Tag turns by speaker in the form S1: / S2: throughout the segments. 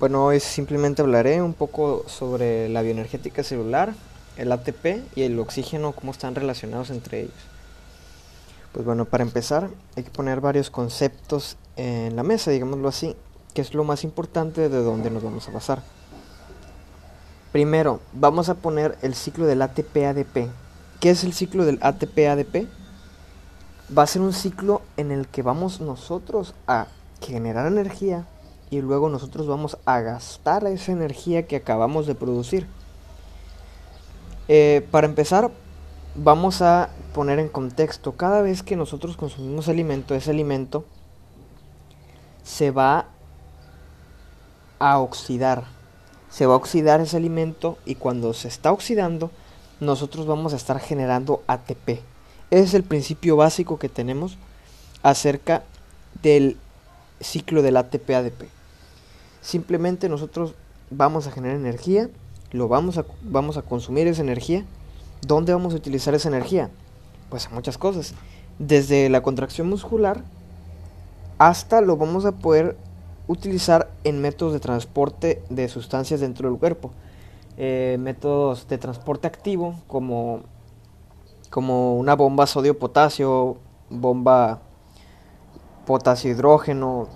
S1: Bueno, hoy simplemente hablaré un poco sobre la bioenergética celular, el ATP y el oxígeno, cómo están relacionados entre ellos. Pues bueno, para empezar hay que poner varios conceptos en la mesa, digámoslo así, que es lo más importante de donde nos vamos a basar. Primero, vamos a poner el ciclo del ATP-ADP. ¿Qué es el ciclo del ATP-ADP? Va a ser un ciclo en el que vamos nosotros a generar energía y luego nosotros vamos a gastar esa energía que acabamos de producir. Eh, para empezar, vamos a poner en contexto, cada vez que nosotros consumimos alimento, ese alimento se va a oxidar. Se va a oxidar ese alimento y cuando se está oxidando, nosotros vamos a estar generando ATP. Ese es el principio básico que tenemos acerca del ciclo del ATP-ADP. Simplemente nosotros vamos a generar energía, lo vamos a, vamos a consumir esa energía. ¿Dónde vamos a utilizar esa energía? Pues a muchas cosas. Desde la contracción muscular hasta lo vamos a poder utilizar en métodos de transporte de sustancias dentro del cuerpo. Eh, métodos de transporte activo como, como una bomba sodio-potasio, bomba potasio-hidrógeno,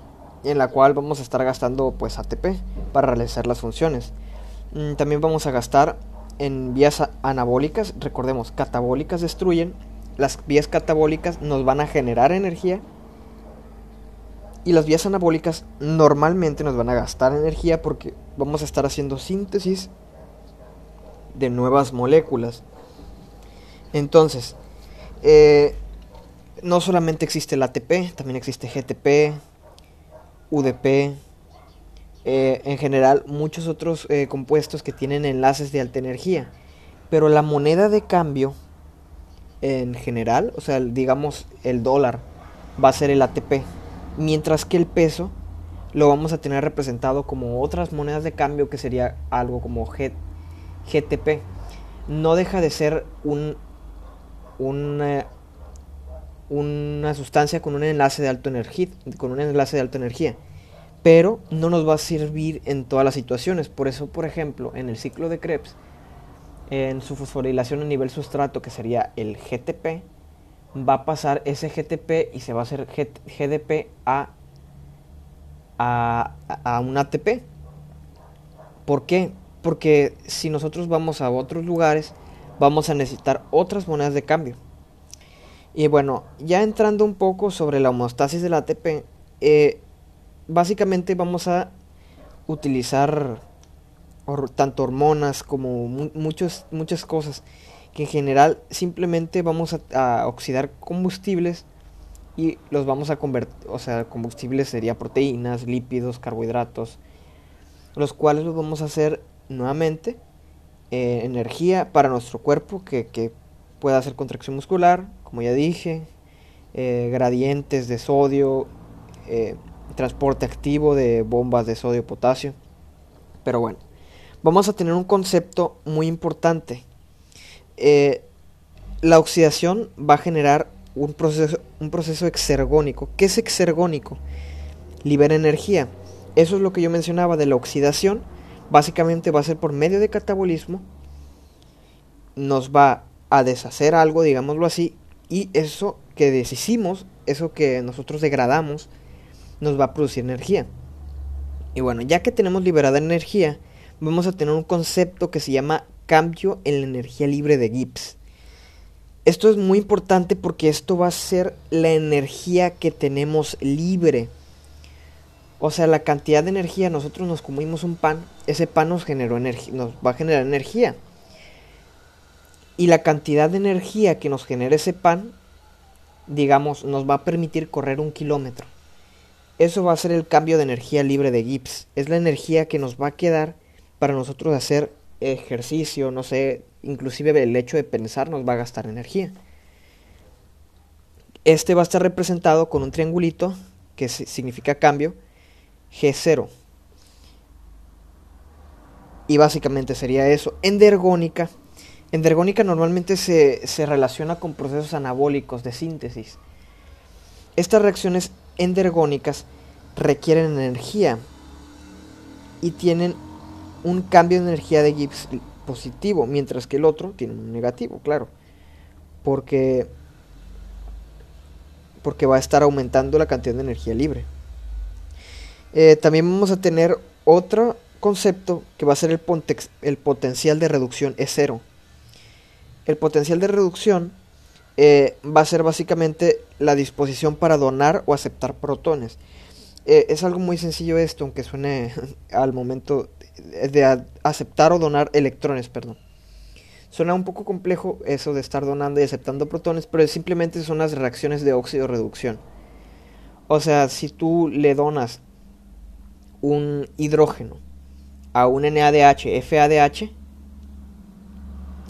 S1: en la cual vamos a estar gastando pues ATP para realizar las funciones. Mm, también vamos a gastar en vías anabólicas, recordemos, catabólicas destruyen, las vías catabólicas nos van a generar energía y las vías anabólicas normalmente nos van a gastar energía porque vamos a estar haciendo síntesis de nuevas moléculas. Entonces, eh, no solamente existe el ATP, también existe GTP, UDP, eh, en general muchos otros eh, compuestos que tienen enlaces de alta energía. Pero la moneda de cambio en general, o sea, digamos el dólar, va a ser el ATP. Mientras que el peso lo vamos a tener representado como otras monedas de cambio que sería algo como GTP. No deja de ser un, un una sustancia con un enlace de alta energía, con un enlace de alta energía, pero no nos va a servir en todas las situaciones. Por eso, por ejemplo, en el ciclo de Krebs, en su fosforilación a nivel sustrato, que sería el GTP, va a pasar ese GTP y se va a hacer GDP a, a, a un ATP. ¿Por qué? Porque si nosotros vamos a otros lugares, vamos a necesitar otras monedas de cambio. Y bueno, ya entrando un poco sobre la homeostasis del ATP, eh, básicamente vamos a utilizar tanto hormonas como muchos, muchas cosas que en general simplemente vamos a, oxidar combustibles y los vamos a convertir, o sea, combustibles sería proteínas, lípidos, carbohidratos, los cuales los vamos a hacer nuevamente eh, energía para nuestro cuerpo que, que pueda hacer contracción muscular, como ya dije, eh, gradientes de sodio, eh, transporte activo de bombas de sodio-potasio. Pero bueno, vamos a tener un concepto muy importante. Eh, la oxidación va a generar un proceso, un proceso exergónico. ¿Qué es exergónico? Libera energía. Eso es lo que yo mencionaba de la oxidación. Básicamente va a ser por medio de catabolismo. Nos va a deshacer algo, digámoslo así, y eso que deshicimos, eso que nosotros degradamos, nos va a producir energía. Y bueno, ya que tenemos liberada energía, vamos a tener un concepto que se llama cambio en la energía libre de Gibbs. Esto es muy importante porque esto va a ser la energía que tenemos libre. O sea, la cantidad de energía, nosotros nos comimos un pan, ese pan nos generó energía, nos va a generar energía y la cantidad de energía que nos genera ese pan, digamos, nos va a permitir correr un kilómetro. Eso va a ser el cambio de energía libre de Gibbs. Es la energía que nos va a quedar para nosotros hacer ejercicio, no sé, inclusive el hecho de pensar nos va a gastar energía. Este va a estar representado con un triangulito que significa cambio, G0. Y básicamente sería eso. Endergónica Endergónica normalmente se, relaciona con procesos anabólicos de síntesis. Estas reacciones endergónicas requieren energía. y tienen un cambio de energía de Gibbs positivo, mientras que el otro tiene un negativo, claro. Porque porque va a estar aumentando la cantidad de energía libre. Eh, también vamos a tener otro concepto que va a ser el, el potencial de reducción es cero. El potencial de reducción eh, va a ser básicamente la disposición para donar o aceptar protones. Eh, es algo muy sencillo esto, aunque suene al momento de aceptar o donar electrones, perdón. Suena un poco complejo eso de estar donando y aceptando protones, pero simplemente son las reacciones de óxido reducción. O sea, si tú le donas un hidrógeno a un NADH, FADH,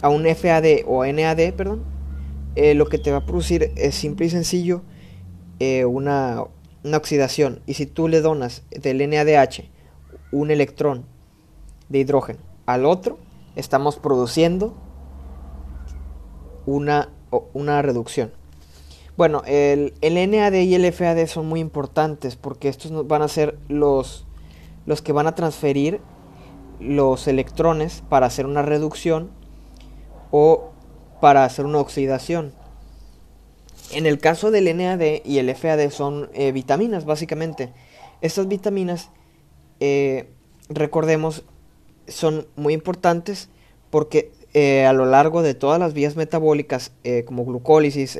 S1: a un FAD o NAD, perdón, eh, lo que te va a producir es simple y sencillo eh, una, una oxidación. Y si tú le donas del NADH un electrón de hidrógeno al otro, estamos produciendo una, una reducción. Bueno, el, el, NAD y el FAD son muy importantes porque estos van a ser los, los que van a transferir los electrones para hacer una reducción o para hacer una oxidación. En el caso del NAD y el FAD son eh, vitaminas, básicamente. Estas vitaminas, eh, recordemos, son muy importantes porque eh, a lo largo de todas las vías metabólicas, como glucólisis,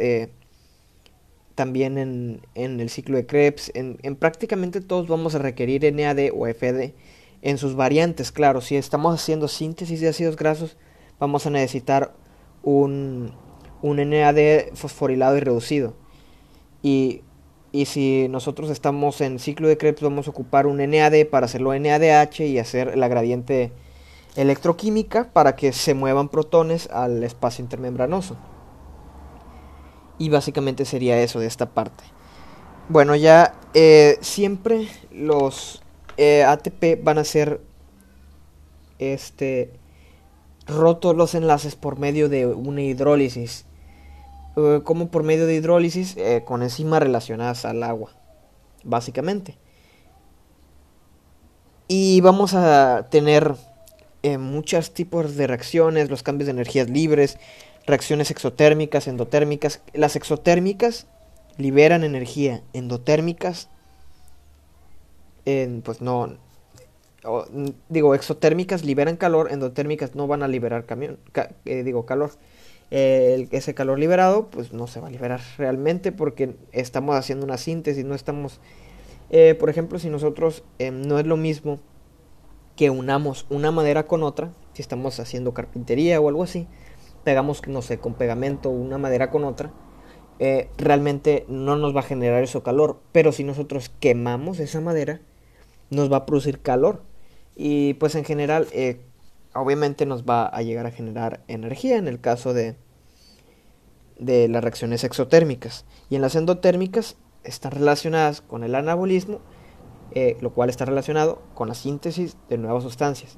S1: también en, el ciclo de Krebs, en, prácticamente todos vamos a requerir NAD o FD en sus variantes, claro, si estamos haciendo síntesis de ácidos grasos, vamos a necesitar un, un NAD fosforilado y reducido. Y, y si nosotros estamos en ciclo de Krebs, vamos a ocupar un NAD para hacerlo NADH y hacer la gradiente electroquímica para que se muevan protones al espacio intermembranoso. Y básicamente sería eso de esta parte. Bueno, ya eh, siempre los eh, ATP van a ser este rotos los enlaces por medio de una hidrólisis. Eh, como por medio de hidrólisis con enzimas relacionadas al agua, básicamente. Y vamos a tener muchos tipos de reacciones, los cambios de energías libres, reacciones exotérmicas, endotérmicas. Las exotérmicas liberan energía, endotérmicas, pues no, digo, exotérmicas liberan calor, endotérmicas no van a liberar eh, digo, calor. ese calor liberado, pues no se va a liberar realmente porque estamos haciendo una síntesis, no estamos, eh, por ejemplo, si nosotros no es lo mismo que unamos una madera con otra, si estamos haciendo carpintería o algo así, pegamos, no sé, con pegamento una madera con otra, eh, realmente no nos va a generar eso calor. Pero si nosotros quemamos esa madera, nos va a producir calor. Y pues en general, eh, obviamente nos va a llegar a generar energía en el caso de, de las reacciones exotérmicas. Y en las endotérmicas están relacionadas con el anabolismo eh, lo cual está relacionado con la síntesis de nuevas sustancias.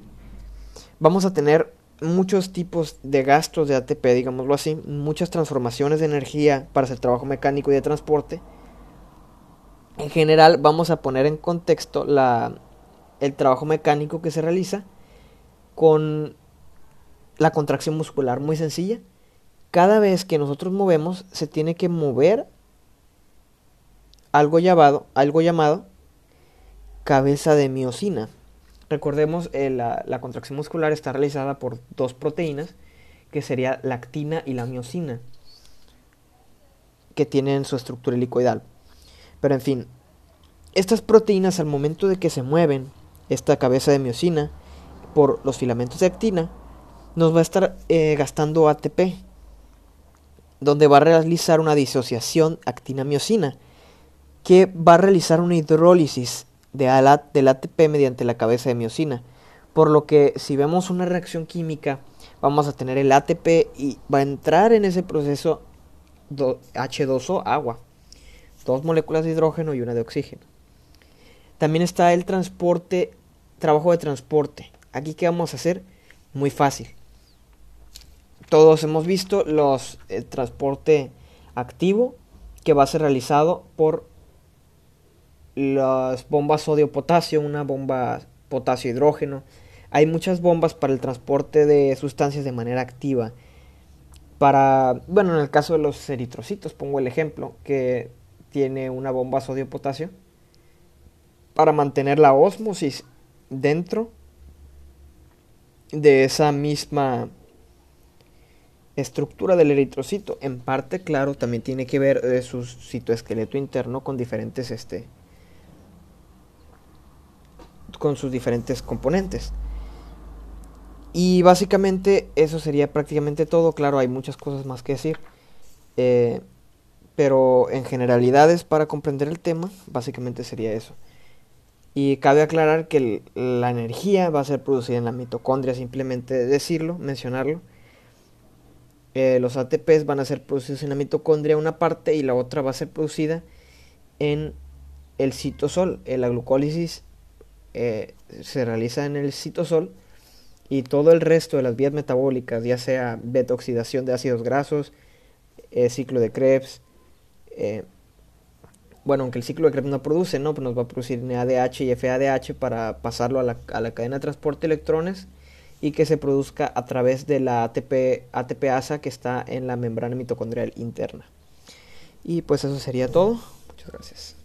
S1: Vamos a tener muchos tipos de gastos de ATP, digámoslo así, muchas transformaciones de energía para hacer trabajo mecánico y de transporte. En general vamos a poner en contexto la, el trabajo mecánico que se realiza con la contracción muscular muy sencilla. Cada vez que nosotros movemos se tiene que mover algo llamado, algo llamado cabeza de miocina. Recordemos, eh, la, la, contracción muscular está realizada por dos proteínas, que sería la actina y la miocina, que tienen su estructura helicoidal. Pero en fin, estas proteínas al momento de que se mueven, esta cabeza de miocina, por los filamentos de actina, nos va a estar eh, gastando ATP, donde va a realizar una disociación actina-miocina, que va a realizar una hidrólisis de del ATP mediante la cabeza de miocina. Por lo que si vemos una reacción química, vamos a tener el ATP y va a entrar en ese proceso H2O, agua. Dos moléculas de hidrógeno y una de oxígeno. También está el transporte, trabajo de transporte. Aquí qué vamos a hacer? Muy fácil. Todos hemos visto los el transporte activo que va a ser realizado por las bombas sodio-potasio, una bomba potasio hidrógeno. Hay muchas bombas para el transporte de sustancias de manera activa. Para, bueno, en el caso de los eritrocitos, pongo el ejemplo, que tiene una bomba sodio-potasio para mantener la ósmosis dentro de esa misma estructura del eritrocito. En parte, claro, también tiene que ver su citoesqueleto interno con diferentes este con sus diferentes componentes. Y básicamente eso sería prácticamente todo. Claro, hay muchas cosas más que decir. Eh, pero en generalidades para comprender el tema, básicamente sería eso. Y cabe aclarar que la energía va a ser producida en la mitocondria, simplemente decirlo, mencionarlo. Eh, los ATPs van a ser producidos en la mitocondria una parte y la otra va a ser producida en el citosol. Eh, la glucólisis eh, se realiza en el citosol y todo el resto de las vías metabólicas, ya sea beta-oxidación de ácidos grasos, ciclo de Krebs, bueno, aunque el ciclo de Krebs no produce, ¿no? Pues nos va a producir NADH y FADH para pasarlo a la, a la cadena de transporte de electrones y que se produzca a través de la ATP, ATPasa que está en la membrana mitocondrial interna. Y pues eso sería todo. Muchas gracias.